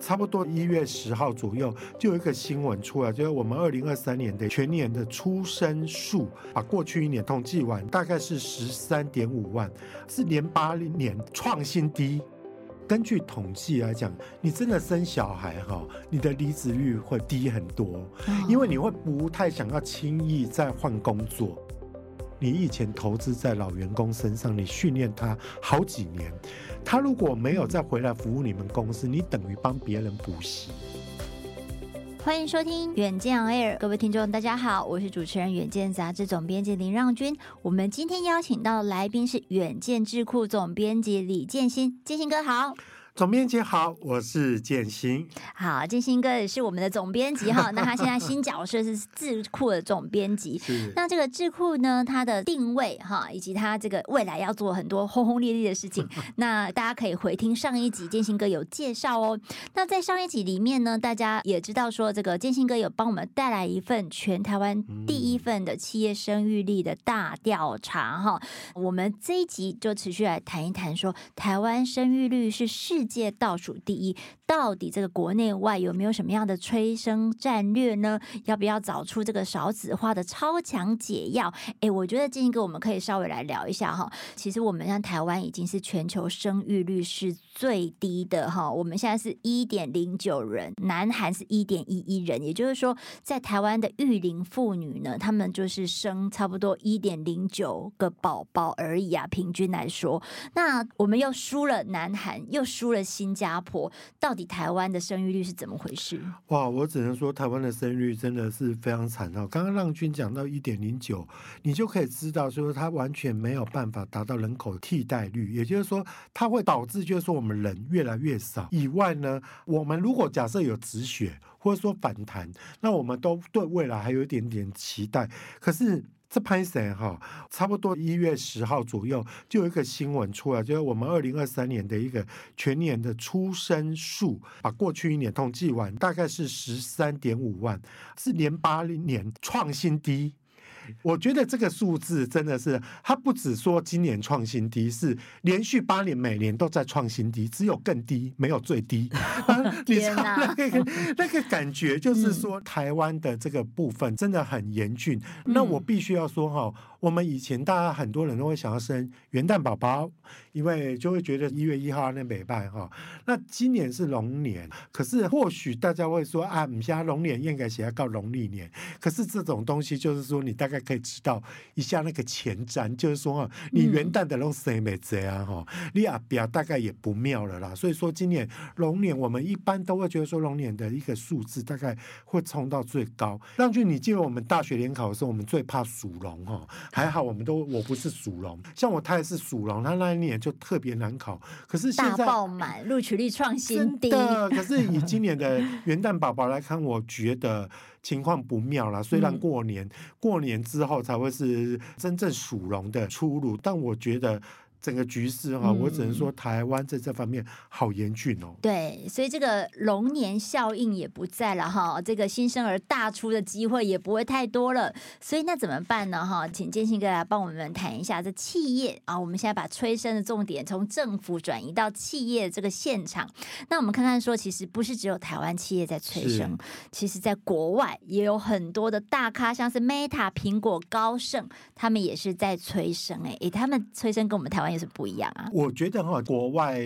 差不多一月十号左右，就有一个新闻出来，就是我们二零二三年的全年的出生数，把过去一年统计完，大概是十三点五万，是连八年创新低。根据统计来讲，你真的生小孩哈，你的离职率会低很多，因为你会不太想要轻易再换工作。你以前投资在老员工身上，你训练他好几年，他如果没有再回来服务你们公司，你等于帮别人补习。欢迎收听《远见 Air》，各位听众，大家好，我是主持人《远见》杂志总编辑林让君。我们今天邀请到的来宾是《远见智库》总编辑李建新，建新哥好。总编辑好，我是建新。好，建新哥也是我们的总编辑哈。那他现在新角色是智库的总编辑。是。那这个智库呢，它的定位哈，以及它这个未来要做很多轰轰烈烈的事情。那大家可以回听上一集，建新哥有介绍哦。那在上一集里面呢，大家也知道说，这个建新哥有帮我们带来一份全台湾第一份的企业生育率的大调查哈。我们这一集就持续来谈一谈说，台湾生育率是世界倒数第一，到底这个国内外有没有什么样的催生战略呢？要不要找出这个少子化的超强解药？诶，我觉得建一哥我们可以稍微来聊一下哈。其实我们像台湾已经是全球生育率是最低的哈，我们现在是一点零九人，南韩是一点一一人，也就是说，在台湾的育龄妇女呢，他们就是生差不多一点零九个宝宝而已啊，平均来说，那我们又输了南韩，又输了。新加坡到底台湾的生育率是怎么回事？哇，我只能说台湾的生育率真的是非常惨哦。刚刚让均讲到一点零九，你就可以知道说它完全没有办法达到人口替代率，也就是说它会导致就是说我们人越来越少。以外呢，我们如果假设有止血或者说反弹，那我们都对未来还有一点点期待。可是。这潘森哈？差不多一月十号左右，就有一个新闻出来，就是我们二零二三年的一个全年的出生数，把过去一年统计完，大概是十三点五万，是连八年创新低。我觉得这个数字真的是，它不只说今年创新低，是连续八年每年都在创新低，只有更低，没有最低。你知道那个那个感觉，就是说台湾的这个部分真的很严峻。那我必须要说哈。我们以前大家很多人都会想要生元旦宝宝，因为就会觉得一月一号那北拜哈。那今年是龙年，可是或许大家会说啊，我们现在龙年应该写要到农历年。可是这种东西就是说，你大概可以知道一下那个前瞻，就是说啊，你元旦的龙谁没这啊哈，你阿表大概也不妙了啦。所以说今年龙年，我们一般都会觉得说龙年的一个数字大概会冲到最高。让俊，你记得我们大学联考的时候，我们最怕属龙哈。还好，我们都 我不是属龙，像我太太是属龙，她那一年就特别难考。可是现在大爆满，录取率创新低。可是以今年的元旦宝宝来看，我觉得情况不妙啦。虽然过年、嗯、过年之后才会是真正属龙的出炉，但我觉得。整个局势哈，我只能说台湾在这方面好严峻哦。对，所以这个龙年效应也不在了哈，这个新生儿大出的机会也不会太多了。所以那怎么办呢？哈，请建新哥来帮我们谈一下这企业啊。我们现在把催生的重点从政府转移到企业这个现场。那我们看看说，其实不是只有台湾企业在催生，其实在国外也有很多的大咖，像是 Meta、苹果、高盛，他们也是在催生。哎，诶，他们催生跟我们台湾。也是不一样啊！我觉得哈，国外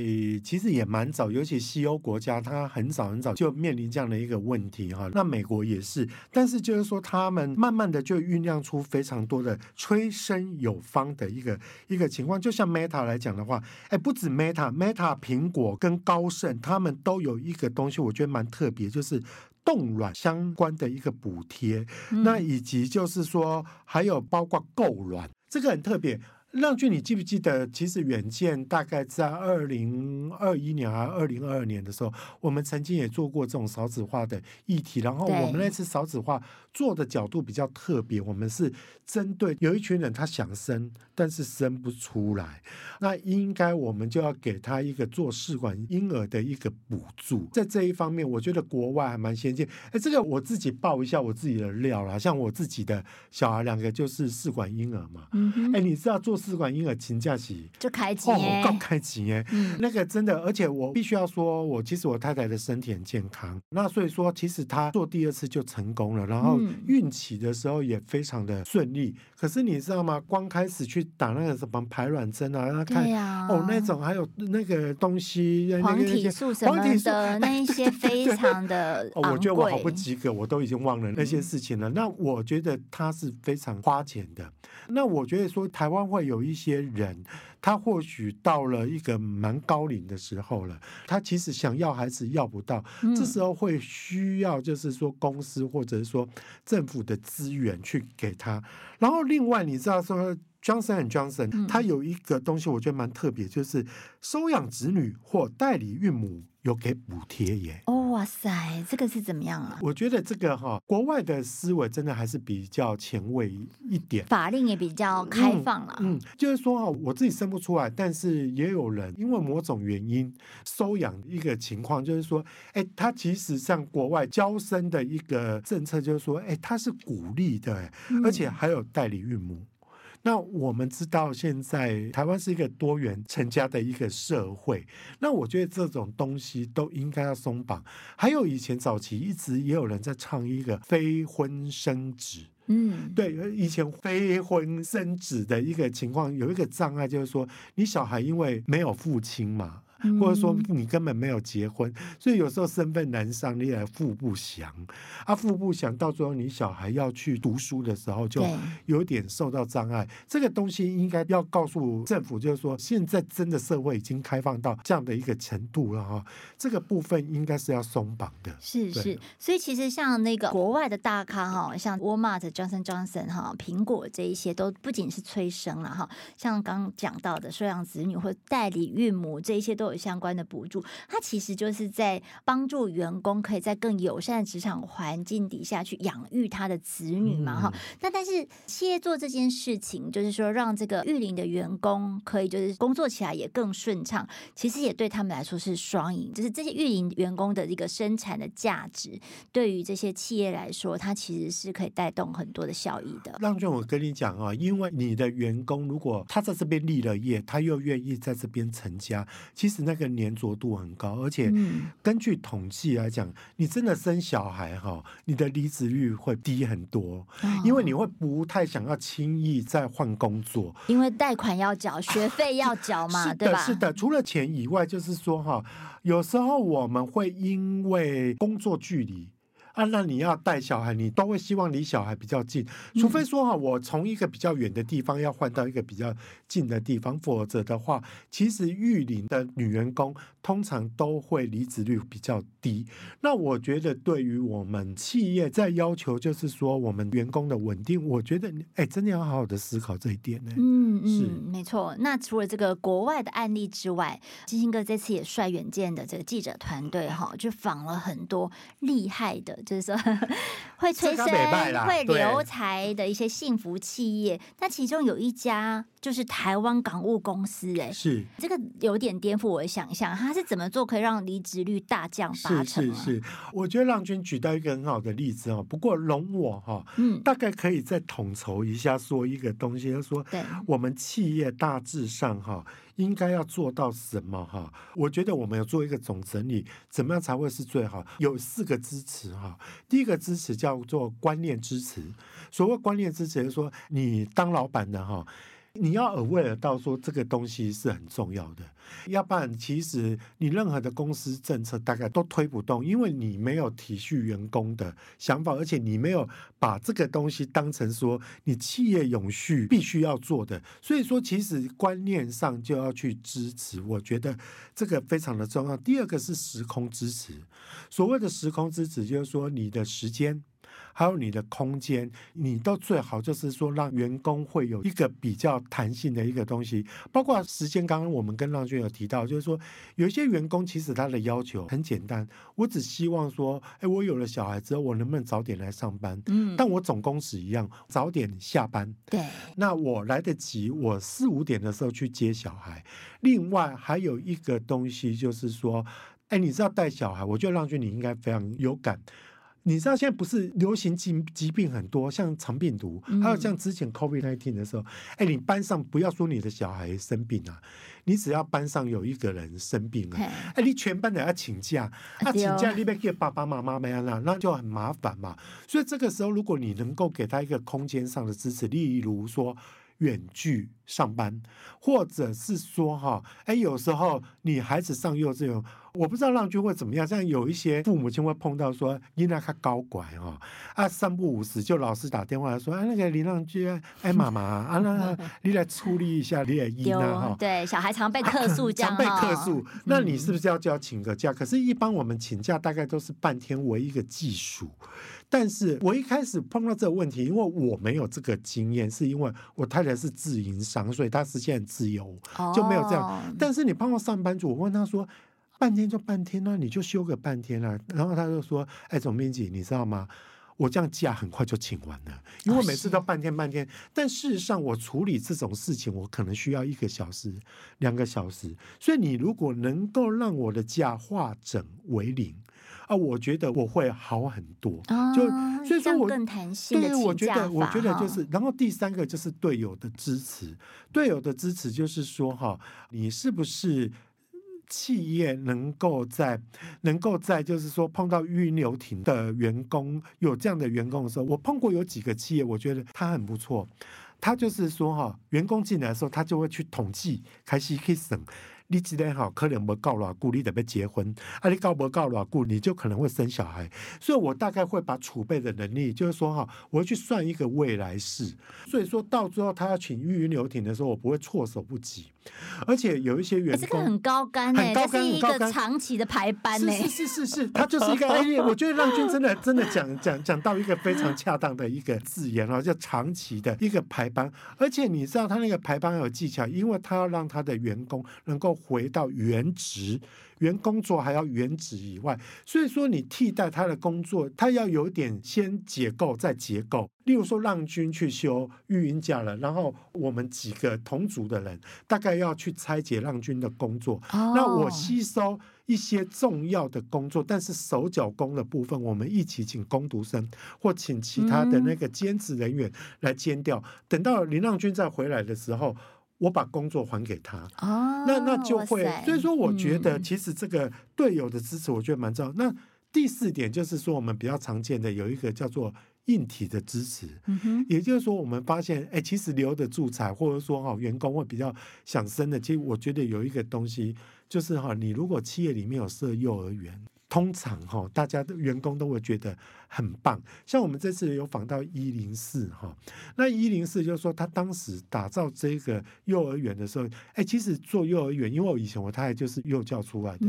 其实也蛮早，尤其西欧国家，它很早很早就面临这样的一个问题哈。那美国也是，但是就是说，他们慢慢的就酝酿出非常多的催生有方的一个一个情况。就像 Meta 来讲的话，哎，不止 Meta，Meta、苹果跟高盛，他们都有一个东西，我觉得蛮特别，就是冻卵相关的一个补贴。嗯、那以及就是说，还有包括购卵，这个很特别。让均，你记不记得？其实远见大概在二零二一年还是二零二二年的时候，我们曾经也做过这种少子化的议题。然后我们那次少子化做的角度比较特别，我们是针对有一群人他想生，但是生不出来，那应该我们就要给他一个做试管婴儿的一个补助。在这一方面，我觉得国外还蛮先进。哎，这个我自己报一下我自己的料啦，像我自己的小孩两个就是试管婴儿嘛。嗯，哎，你知道做。试管婴儿请假期就开钱，哦，刚开钱耶，嗯，那个真的，而且我必须要说，我其实我太太的身体很健康，那所以说其实她做第二次就成功了，然后孕期的时候也非常的顺利。可是你知道吗？光开始去打那个什么排卵针啊，让她看、啊、哦那种还有那个东西，黄体素什么的那一些 非常的。哦，我觉得我好不及格，我都已经忘了那些事情了。嗯、那我觉得他是非常花钱的。那我觉得说台湾会有一些人，他或许到了一个蛮高龄的时候了，他其实想要孩子要不到，嗯、这时候会需要就是说公司或者是说政府的资源去给他。然后另外你知道说 Johnson and Johnson，他有一个东西我觉得蛮特别，就是收养子女或代理孕母。有给补贴耶！哦哇塞，这个是怎么样啊？我觉得这个哈，国外的思维真的还是比较前卫一点，法令也比较开放了。嗯，就是说哈，我自己生不出来，但是也有人因为某种原因收养一个情况，就是说，哎，他其实像国外娇生的一个政策，就是说，哎，他是鼓励的，而且还有代理孕母。那我们知道，现在台湾是一个多元成家的一个社会。那我觉得这种东西都应该要松绑。还有以前早期一直也有人在倡议一个非婚生子，嗯，对，以前非婚生子的一个情况有一个障碍，就是说你小孩因为没有父亲嘛。或者说你根本没有结婚，所以有时候身份难上，你也父不详啊，父不详，到最后你小孩要去读书的时候，就有点受到障碍。这个东西应该要告诉政府，就是说现在真的社会已经开放到这样的一个程度了哈，这个部分应该是要松绑的。是是，所以其实像那个国外的大咖哈，像 Walmart、Johnson Johnson 哈、苹果这一些，都不仅是催生了哈，像刚讲到的收养子女或代理孕母这一些都有相关的补助，它其实就是在帮助员工可以在更友善的职场环境底下去养育他的子女嘛，哈、嗯。那但是企业做这件事情，就是说让这个育龄的员工可以就是工作起来也更顺畅，其实也对他们来说是双赢，就是这些育龄员工的一个生产的价值，对于这些企业来说，它其实是可以带动很多的效益的。让俊，我跟你讲啊，因为你的员工如果他在这边立了业，他又愿意在这边成家，其实。那个粘着度很高，而且根据统计来讲，你真的生小孩哈，你的离职率会低很多，因为你会不太想要轻易再换工作，因为贷款要缴，学费要缴嘛，对吧？是的，除了钱以外，就是说哈，有时候我们会因为工作距离。啊，那你要带小孩，你都会希望离小孩比较近，除非说哈，我从一个比较远的地方要换到一个比较近的地方，否则的话，其实育龄的女员工通常都会离职率比较低。那我觉得对于我们企业在要求就是说我们员工的稳定，我觉得哎、欸，真的要好好的思考这一点呢。嗯嗯，是没错。那除了这个国外的案例之外，金星哥这次也率远见的这个记者团队哈，就访了很多厉害的。就是说，会催生、会留才的一些幸福企业，那其中有一家就是台湾港务公司，哎，是这个有点颠覆我的想象，他是怎么做可以让离职率大降八成？是是是，我觉得让君举到一个很好的例子哦。不过容我哈，嗯，大概可以再统筹一下说一个东西，就是说，对，我们企业大致上哈。应该要做到什么哈？我觉得我们要做一个总整理，怎么样才会是最好？有四个支持哈。第一个支持叫做观念支持，所谓观念支持，就是说你当老板的哈。你要 aware 到说这个东西是很重要的，要不然其实你任何的公司政策大概都推不动，因为你没有体恤员工的想法，而且你没有把这个东西当成说你企业永续必须要做的，所以说其实观念上就要去支持，我觉得这个非常的重要。第二个是时空支持，所谓的时空支持就是说你的时间。还有你的空间，你都最好就是说让员工会有一个比较弹性的一个东西，包括时间。刚刚我们跟浪君有提到，就是说有一些员工其实他的要求很简单，我只希望说，哎，我有了小孩之后，我能不能早点来上班？嗯，但我总工时一样，早点下班。对，那我来得及，我四五点的时候去接小孩。另外还有一个东西就是说，哎，你知道带小孩，我觉得浪君你应该非常有感。你知道现在不是流行疾疾病很多，像肠病毒，还有像之前 COVID nineteen 的时候，哎、嗯，你班上不要说你的小孩生病啊，你只要班上有一个人生病了，哎，你全班的要请假，那、啊、请假你别给爸爸妈妈没啊，那就很麻烦嘛。所以这个时候，如果你能够给他一个空间上的支持，例如说。远距上班，或者是说哈，哎，有时候你孩子上幼稚园，我不知道浪君会怎么样。像有一些父母亲会碰到说，因为他高管哈，啊，三不五时就老师打电话来说，哎，那个林浪君，哎，妈妈啊，那 你来处理一下，你也应啊哈。对，小孩常被客诉，这样、啊、常被客诉，那你是不是要就要请个假？可是，一般我们请假大概都是半天为一个计数。但是我一开始碰到这个问题，因为我没有这个经验，是因为我太太是自营商，所以她实现很自由，就没有这样。Oh. 但是你碰到上班族，我问他说，半天就半天呢、啊、你就休个半天啊。然后他就说，哎，总编辑，你知道吗？我这样假很快就请完了，因为每次都半天半天。但事实上，我处理这种事情，我可能需要一个小时、两个小时。所以你如果能够让我的假化整为零。啊，我觉得我会好很多，哦、就所以说我更弹性的对，我觉得我觉得就是，然后第三个就是队友的支持，队友的支持就是说哈，你是不是企业能够在能够在就是说碰到预留停的员工有这样的员工的时候，我碰过有几个企业，我觉得他很不错，他就是说哈，员工进来的时候，他就会去统计，开始可以省。你今天好，可能没够偌久，你得要结婚。啊，你告没够偌久，你就可能会生小孩。所以我大概会把储备的能力，就是说哈，我会去算一个未来式。所以说到最后他要请预留停的时候，我不会措手不及。而且有一些员工，这个很高干哎，这是一个长期的排班呢。是是是是是，他就是一个 哎。我觉得让军真的真的讲讲讲到一个非常恰当的一个字眼啊，叫长期的一个排班。而且你知道他那个排班有技巧，因为他要让他的员工能够。回到原职，原工作还要原职以外，所以说你替代他的工作，他要有点先解构再结构。例如说，让君去休育婴假了，然后我们几个同组的人大概要去拆解让君的工作。Oh. 那我吸收一些重要的工作，但是手脚工的部分，我们一起请工读生或请其他的那个兼职人员来兼掉。嗯、等到林让君再回来的时候。我把工作还给他，哦、那那就会，所以说我觉得其实这个队友的支持，我觉得蛮重要。嗯、那第四点就是说，我们比较常见的有一个叫做硬体的支持，嗯、哼也就是说，我们发现，哎，其实留得住才，或者说哈，员工会比较想生的。其实我觉得有一个东西，就是哈，你如果企业里面有设幼儿园。通常哈，大家的员工都会觉得很棒。像我们这次有访到一零四哈，那一零四就是说他当时打造这个幼儿园的时候，哎，其实做幼儿园，因为我以前我太太就是幼教出来的，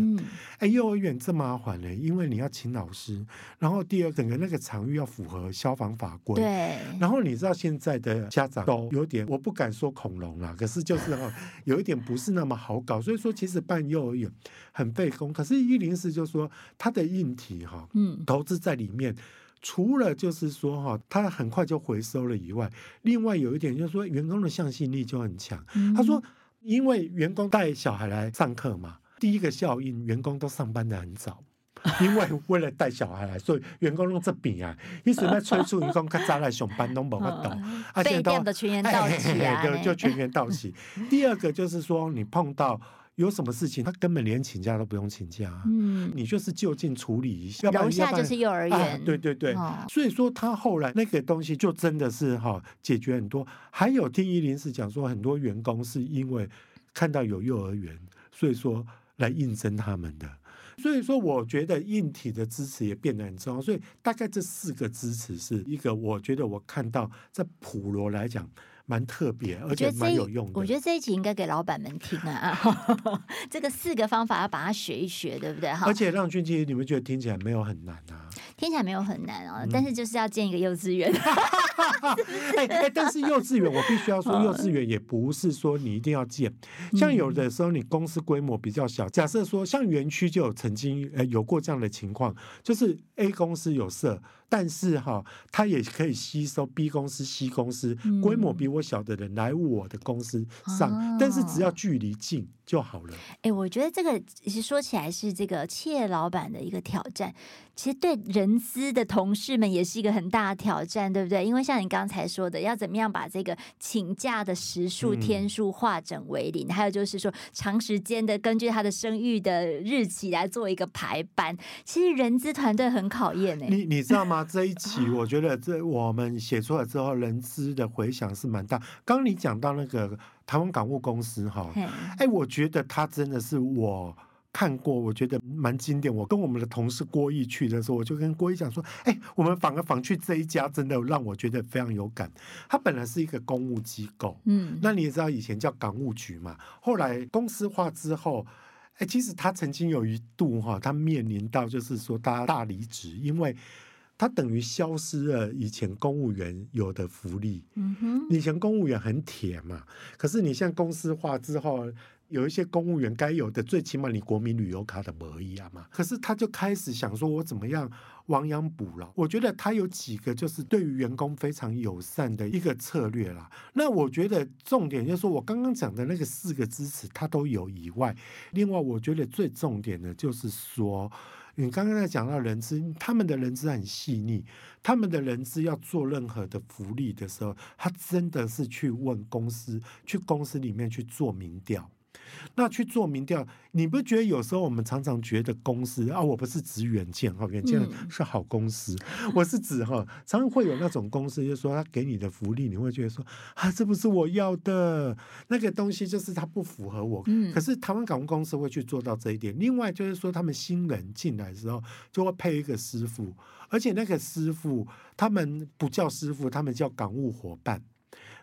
哎，幼儿园这么麻烦呢，因为你要请老师，然后第二整个那个场域要符合消防法规，对，然后你知道现在的家长都有点，我不敢说恐龙啦，可是就是哈，有一点不是那么好搞，所以说其实办幼儿园很费工，可是一零四就是说。它的硬体哈，嗯，投资在里面，除了就是说哈，它很快就回收了以外，另外有一点就是说，员工的向心力就很强。他说，因为员工带小孩来上课嘛，第一个效应，员工都上班的很早，因为为了带小孩来，所以员工用这边啊，一直在催促员工较早来上班，都没法懂。啊，现在都全员到齐，对，就全员到齐。第二个就是说，你碰到。有什么事情，他根本连请假都不用请假，嗯，你就是就近处理一下。楼下就是幼儿园，啊，对对对，哦，所以说他后来那个东西就真的是哈解决很多。还有听一零四讲说，很多员工是因为看到有幼儿园，所以说来应征他们的。所以说，我觉得硬体的支持也变得很重要。所以大概这四个支持是一个，我觉得我看到在普罗来讲。蛮特别，而且蛮有用的。我觉得这一集应该给老板们听啊！这个四个方法要把它学一学，对不对？哈。而且让军其实你们觉得听起来没有很难啊？听起来没有很难哦，嗯、但是就是要建一个幼稚园。哎哎，但是幼稚园我必须要说，幼稚园也不是说你一定要建。像有的时候你公司规模比较小，假设说像园区就有曾经呃有过这样的情况，就是 A 公司有设，但是哈，它也可以吸收 B 公司、C 公司规模比。我小的人来我的公司上，哦、但是只要距离近就好了。哎，我觉得这个其实说起来是这个企业老板的一个挑战，其实对人资的同事们也是一个很大的挑战，对不对？因为像你刚才说的，要怎么样把这个请假的时数天数化整为零，嗯、还有就是说长时间的根据他的生育的日期来做一个排班，其实人资团队很考验哎。你你知道吗？这一期我觉得这我们写出来之后，人资的回响是蛮大。刚刚你讲到那个台湾港务公司哈，哎，我觉得他真的是我看过，我觉得蛮经典。我跟我们的同事郭毅去的时候，我就跟郭毅讲说，哎，我们访个访去这一家，真的让我觉得非常有感。他本来是一个公务机构，嗯，那你也知道以前叫港务局嘛，后来公司化之后，哎，其实他曾经有一度哈，他面临到就是说他大离职，因为。他等于消失了以前公务员有的福利。嗯哼，以前公务员很铁嘛，可是你像公司化之后，有一些公务员该有的，最起码你国民旅游卡的没一样嘛。可是他就开始想说，我怎么样亡羊补牢？我觉得他有几个就是对于员工非常友善的一个策略啦。那我觉得重点就是说我刚刚讲的那个四个支持，他都有以外，另外我觉得最重点的就是说。你刚刚在讲到人资，他们的人资很细腻，他们的人资要做任何的福利的时候，他真的是去问公司，去公司里面去做民调。那去做民调，你不觉得有时候我们常常觉得公司啊，我不是指远见哈，远见是好公司，嗯、我是指哈，常常会有那种公司，就是说他给你的福利，你会觉得说啊，这不是我要的，那个东西就是它不符合我。嗯、可是台湾港务公司会去做到这一点。另外就是说，他们新人进来的时候就会配一个师傅，而且那个师傅他们不叫师傅，他们叫港务伙伴。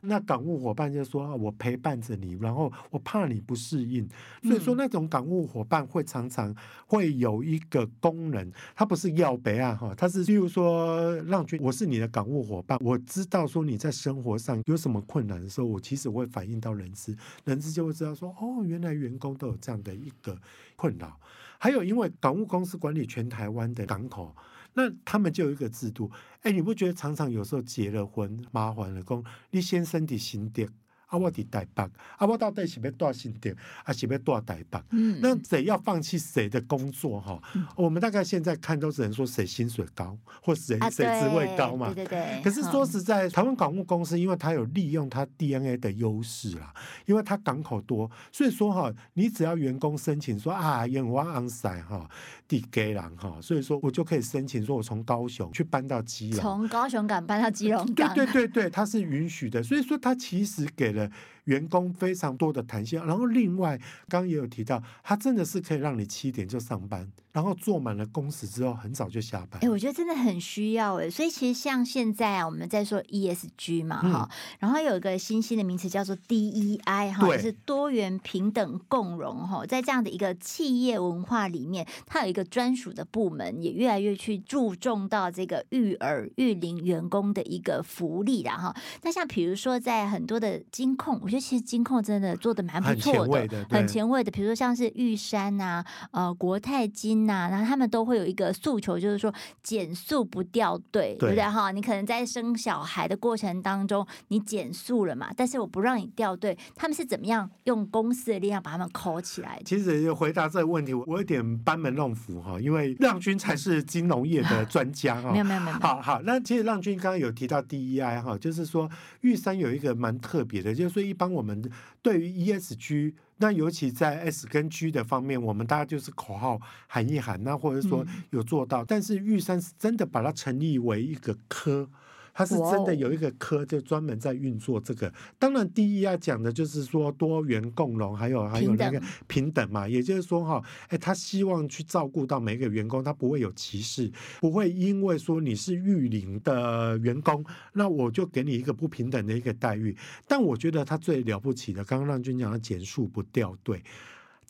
那港务伙伴就说啊，我陪伴着你，然后我怕你不适应，所以说那种港务伙伴会常常会有一个功能，他不是要别啊哈，他是譬如说让君，我是你的港务伙伴，我知道说你在生活上有什么困难的时候，我其实会反映到人资，人资就会知道说哦，原来员工都有这样的一个困扰，还有因为港务公司管理全台湾的港口。那他们就有一个制度，哎，你不觉得常常有时候结了婚麻烦了，讲你先生的新店。啊，我伫台北，啊，我到底是要住新店，还是要住台北？嗯，那谁要放弃谁的工作？哈，嗯、我们大概现在看都只能说谁薪水高，或谁谁职位高嘛。对对对。可是说实在，嗯、台湾港务公司因为它有利用它 DNA 的优势啦，因为它港口多，所以说哈，你只要员工申请说啊，因为我昂塞哈，地给人哈，所以说我就可以申请说，我从高雄去搬到基隆，从高雄港搬到基隆港。对对对对，它是允许的，所以说它其实给了。员工非常多的弹性，然后另外刚刚也有提到，它真的是可以让你七点就上班。然后做满了工时之后，很早就下班。哎，我觉得真的很需要哎，所以其实像现在啊，我们在说 ESG 嘛，哈、嗯，然后有一个新兴的名词叫做 DEI 哈，就是多元、平等、共融哈，在这样的一个企业文化里面，它有一个专属的部门，也越来越去注重到这个育儿育龄员工的一个福利啦哈。那像比如说在很多的金控，我觉得其实金控真的做的蛮不错的，很前卫的。比如说像是玉山呐，呃，国泰金。那然后他们都会有一个诉求，就是说减速不掉队，对，不对哈？你可能在生小孩的过程当中，你减速了嘛？但是我不让你掉队，他们是怎么样用公司的力量把他们扣起来？其实回答这个问题，我有点班门弄斧哈，因为让君才是金融业的专家 哈。没有没有没有。好好，那其实让君刚刚有提到 DEI 哈，就是说玉山有一个蛮特别的，就是说一般我们对于 ESG。那尤其在 S 跟 G 的方面，我们大家就是口号喊一喊，那或者说有做到，嗯、但是玉山是真的把它成立为一个科。它是真的有一个科，就专门在运作这个。当然，第一要讲的就是说多元共荣，还有还有那个平等嘛。也就是说，哈，哎，他希望去照顾到每个员工，他不会有歧视，不会因为说你是育龄的员工，那我就给你一个不平等的一个待遇。但我觉得他最了不起的，刚刚让君讲的减宿不掉队，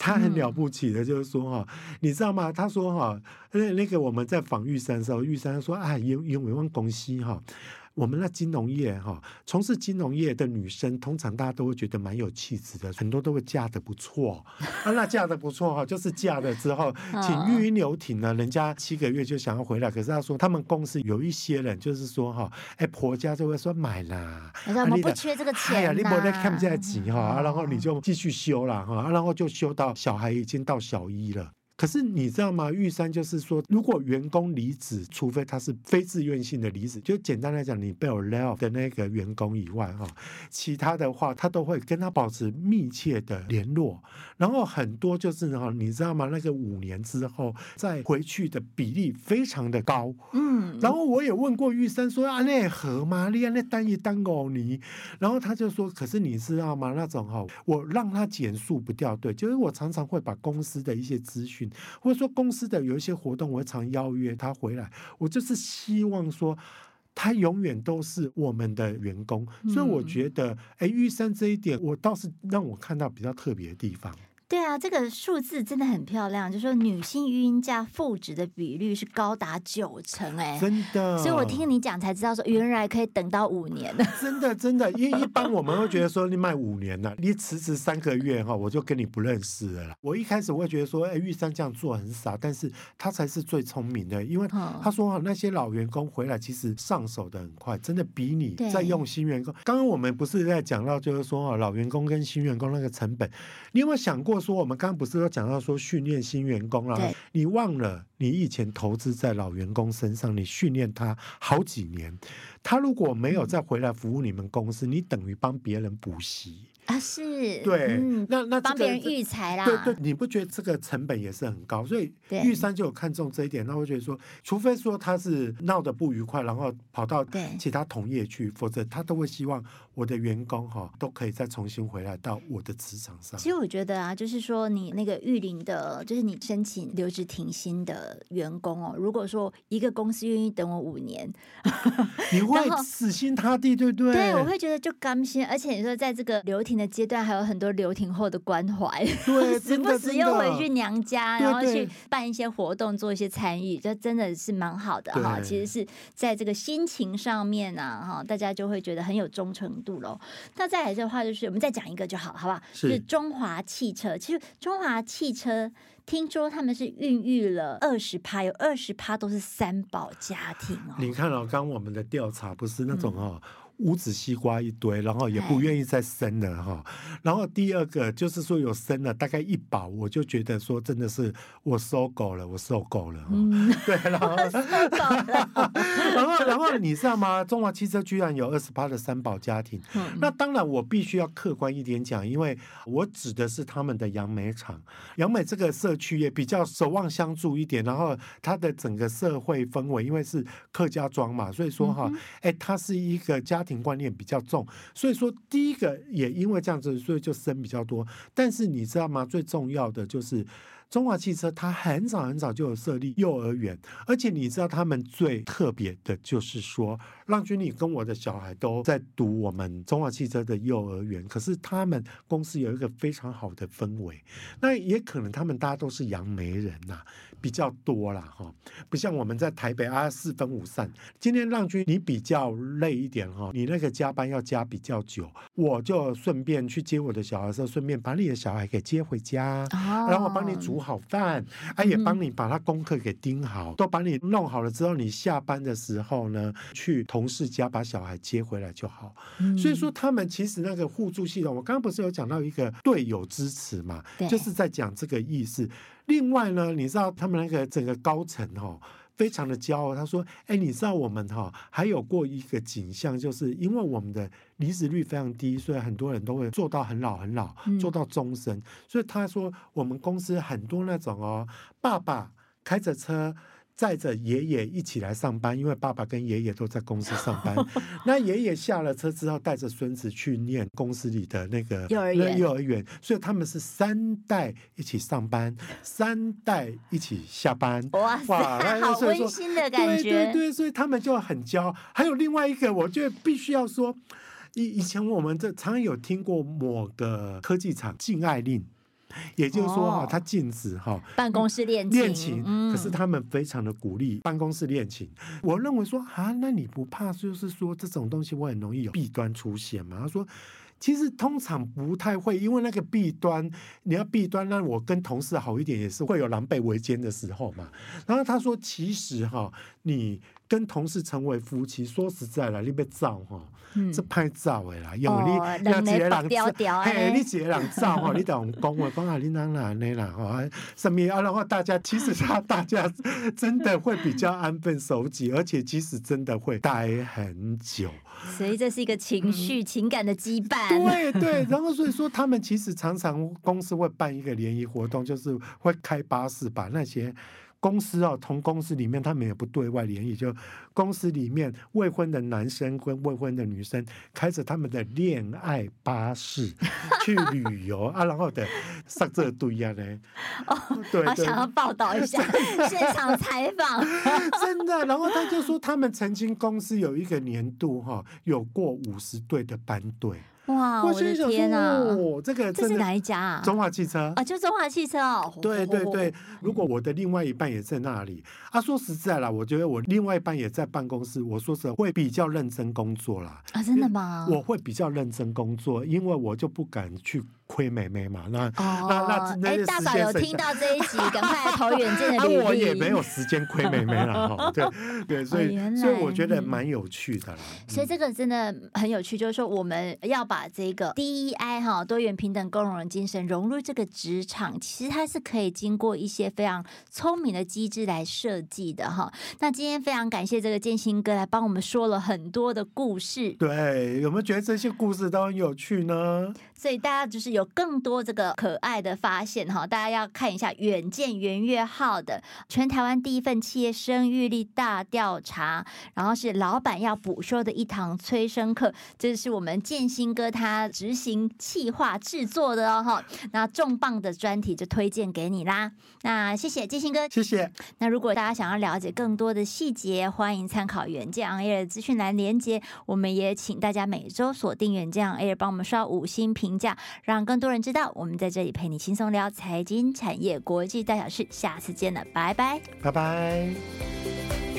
他很了不起的，就是说哈，你知道吗？他说哈，那那个我们在访玉山的时候，玉山说啊，有有没有公司哈？我们那金融业哈，从事金融业的女生，通常大家都会觉得蛮有气质的，很多都会嫁的不错。啊，那嫁的不错哈，就是嫁了之后，请育婴留停呢，人家七个月就想要回来。可是他说，他们公司有一些人就是说哈，哎，婆家就会说买啦，我们不缺这个钱，哎呀，你不得看不见急哈，然后你就继续休了哈，然后就休到小孩已经到小一了。可是你知道吗？玉山就是说，如果员工离职，除非他是非自愿性的离职，就简单来讲，你被我 lay off 的那个员工以外，哈，其他的话，他都会跟他保持密切的联络。然后很多就是哈，你知道吗？那个五年之后再回去的比例非常的高。嗯。然后我也问过玉山说啊，那合吗？你那单一单哦你。然后他就说，可是你知道吗？那种哈，我让他减速不掉队，就是我常常会把公司的一些资讯。或者说公司的有一些活动，我会常邀约他回来。我就是希望说，他永远都是我们的员工。所以我觉得，哎，玉山这一点，我倒是让我看到比较特别的地方。对啊，这个数字真的很漂亮，就是说女性育婴假复职的比率是高达九成，哎，真的。所以我听你讲才知道说，原来可以等到五年的。真的，真的，因为一般我们会觉得说，你卖五年了，你辞职三个月哈，我就跟你不认识了啦。我一开始会觉得说，哎，玉山这样做很傻，但是他才是最聪明的，因为他说哈，那些老员工回来其实上手的很快，真的比你在用新员工。刚刚我们不是在讲到，就是说老员工跟新员工那个成本，你有没有想过？说我们刚刚不是都讲到说训练新员工了？你忘了你以前投资在老员工身上，你训练他好几年，他如果没有再回来服务你们公司，你等于帮别人补习。啊，是对，嗯、那那帮、这个、别人育才啦，对对，你不觉得这个成本也是很高？所以玉山就有看中这一点，那我觉得说，除非说他是闹得不愉快，然后跑到其他同业去，否则他都会希望我的员工哈都可以再重新回来到我的职场上。其实我觉得啊，就是说你那个玉林的，就是你申请留职停薪的员工哦，如果说一个公司愿意等我五年，你会死心塌地，对不对？对，我会觉得就甘心，而且你说在这个留停的阶段还有很多留停后的关怀，对，时不时又回去娘家，然后去办一些活动，做一些参与，这真的是蛮好的哈。其实是在这个心情上面啊，哈，大家就会觉得很有忠诚度喽。那再来的话，就是我们再讲一个就好，好不好？是，是中华汽车。其实中华汽车听说他们是孕育了二十趴，有二十趴都是三宝家庭哦。你看哦，刚刚我们的调查不是那种哦。嗯五子西瓜一堆，然后也不愿意再生了哈。然后第二个就是说有生了大概一宝，我就觉得说真的是我受够了，我受够了。嗯，对，然后 然后然后你知道吗？中华汽车居然有二十八的三宝家庭。嗯，那当然我必须要客观一点讲，因为我指的是他们的杨梅厂，杨梅这个社区也比较守望相助一点。然后它的整个社会氛围，因为是客家庄嘛，所以说哈，哎，它是一个家庭。观念比较重，所以说第一个也因为这样子，所以就生比较多。但是你知道吗？最重要的就是中华汽车，它很早很早就有设立幼儿园，而且你知道他们最特别的就是说，浪君，你跟我的小孩都在读我们中华汽车的幼儿园，可是他们公司有一个非常好的氛围，那也可能他们大家都是杨梅人呐、啊。比较多啦，哈，不像我们在台北啊，四分五散。今天浪君你比较累一点哈，你那个加班要加比较久，我就顺便去接我的小孩的时候，顺便把你的小孩给接回家，然后帮你煮好饭，啊，也帮你把他功课给盯好，都把你弄好了之后，你下班的时候呢，去同事家把小孩接回来就好。所以说他们其实那个互助系统，我刚刚不是有讲到一个队友支持嘛，就是在讲这个意思。另外呢，你知道他们那个整个高层哈，非常的骄傲。他说：“哎，你知道我们哈还有过一个景象，就是因为我们的离职率非常低，所以很多人都会做到很老很老，做到终身。所以他说我们公司很多那种哦，爸爸开着车。”载着爷爷一起来上班，因为爸爸跟爷爷都在公司上班。那爷爷下了车之后，带着孙子去念公司里的那个幼儿园，幼儿园，所以他们是三代一起上班，三代一起下班。哇塞，哇好温馨的感觉。对对对，所以他们就很骄傲。还有另外一个，我觉得必须要说，以以前我们这常常有听过某个科技厂禁爱令。也就是说哈，他禁止哈办公室恋恋情，可是他们非常的鼓励办公室恋情。我认为说啊，那你不怕就是说这种东西我很容易有弊端出现吗？他说。其实通常不太会，因为那个弊端，你要弊端，那我跟同事好一点也是会有狼狈为奸的时候嘛。然后他说，其实哈，你跟同事成为夫妻，说实在了，你别造哈。这拍照的啦，因为你要一个人，嘿，你一个人照哈，你等讲话讲啊，你哪哪那啦哈，什么啊？然后大家其实他大家真的会比较安分守己，而且其实真的会待很久。所以这是一个情绪、嗯、情感的羁绊。对对，然后所以说他们其实常常公司会办一个联谊活动，就是会开巴士把那些。公司哦，同公司里面他们也不对外联谊，就公司里面未婚的男生跟未婚的女生开着他们的恋爱巴士 去旅游啊，然后的上这堆呀呢。哦，对，好想要报道一下 现场采访，真的。然后他就说，他们曾经公司有一个年度哈，有过五十对的班队。哇！我的天啊，这个这是哪一家啊？中华汽车啊，就中华汽车哦。对对对，如果我的另外一半也在那里，啊，说实在啦，我觉得我另外一半也在办公室，我说实话会比较认真工作啦。啊，真的吗？我会比较认真工作，因为我就不敢去。亏妹妹嘛，那、哦、那那哎，大嫂有听到这一集，赶快来投远见的 我也没有时间亏妹妹了 哈，对对，所以、哦、所以我觉得蛮有趣的啦。所以这个真的很有趣，就是说我们要把这个 DEI 哈多元平等共融的精神融入这个职场，其实它是可以经过一些非常聪明的机制来设计的哈。那今天非常感谢这个建新哥来帮我们说了很多的故事。对，有没有觉得这些故事都很有趣呢？所以大家就是有更多这个可爱的发现哈，大家要看一下远见圆月号的全台湾第一份企业生育力大调查，然后是老板要补修的一堂催生课，这是我们建新哥他执行企划制作的哦哈，那重磅的专题就推荐给你啦。那谢谢建新哥，谢谢。那如果大家想要了解更多的细节，欢迎参考远见 On Air 的资讯栏连接。我们也请大家每周锁定远见 On Air，帮我们刷五星评。评价，让更多人知道，我们在这里陪你轻松聊财经、产业、国际大小事。下次见了，拜拜，拜拜。